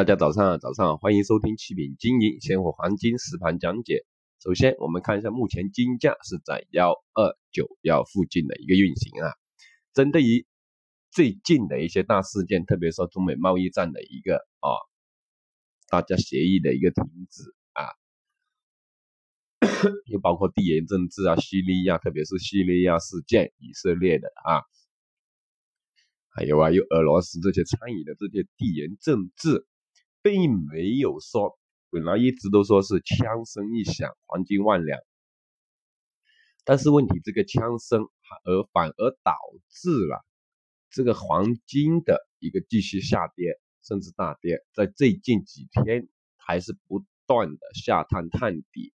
大家早上好，早上好，欢迎收听七品金银现货黄金实盘讲解。首先，我们看一下目前金价是在幺二九幺附近的一个运行啊。针对于最近的一些大事件，特别说中美贸易战的一个啊，大家协议的一个停止啊，又包括地缘政治啊，叙利亚，特别是叙利亚事件，以色列的啊，还有啊，有俄罗斯这些参与的这些地缘政治。并没有说，本来一直都说是枪声一响，黄金万两，但是问题这个枪声而反而导致了这个黄金的一个继续下跌，甚至大跌，在最近几天还是不断的下探探底，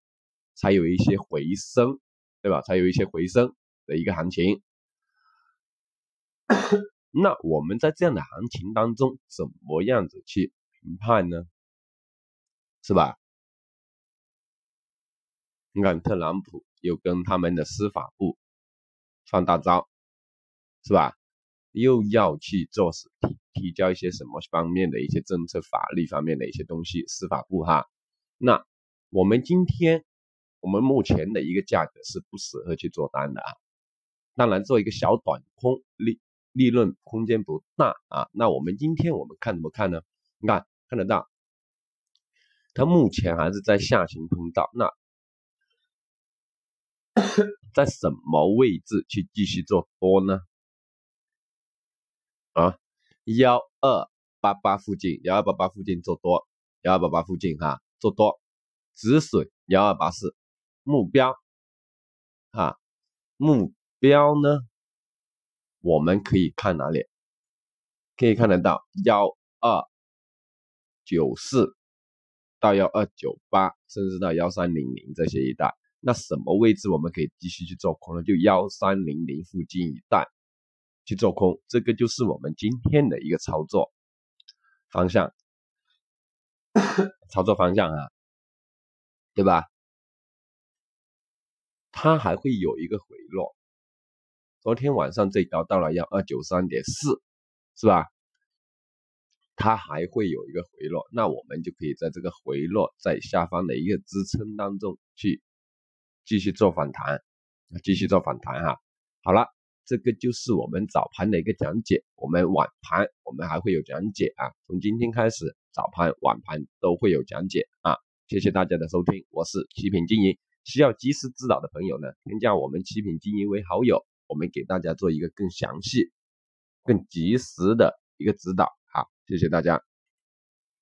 才有一些回升，对吧？才有一些回升的一个行情。那我们在这样的行情当中，怎么样子去？评判呢，是吧？你看特朗普又跟他们的司法部放大招，是吧？又要去做提提交一些什么方面的一些政策、法律方面的一些东西，司法部哈。那我们今天我们目前的一个价格是不适合去做单的啊。当然做一个小短空利利润空间不大啊。那我们今天我们看怎么看呢？你看。看得到，它目前还是在下行通道。那 在什么位置去继续做多呢？啊，幺二八八附近，幺二八八附近做多，幺二八八附近哈做多，止损幺二八四，目标啊，目标呢，我们可以看哪里？可以看得到幺二。九四到幺二九八，甚至到幺三零零这些一带，那什么位置我们可以继续去做空呢？就幺三零零附近一带去做空，这个就是我们今天的一个操作方向，操作方向啊，对吧？它还会有一个回落，昨天晚上最高到了幺二九三点四，是吧？它还会有一个回落，那我们就可以在这个回落在下方的一个支撑当中去继续做反弹，继续做反弹哈。好了，这个就是我们早盘的一个讲解，我们晚盘我们还会有讲解啊。从今天开始，早盘、晚盘都会有讲解啊。谢谢大家的收听，我是七品经营，需要及时指导的朋友呢，添加我们七品经营为好友，我们给大家做一个更详细、更及时的一个指导。谢谢大家。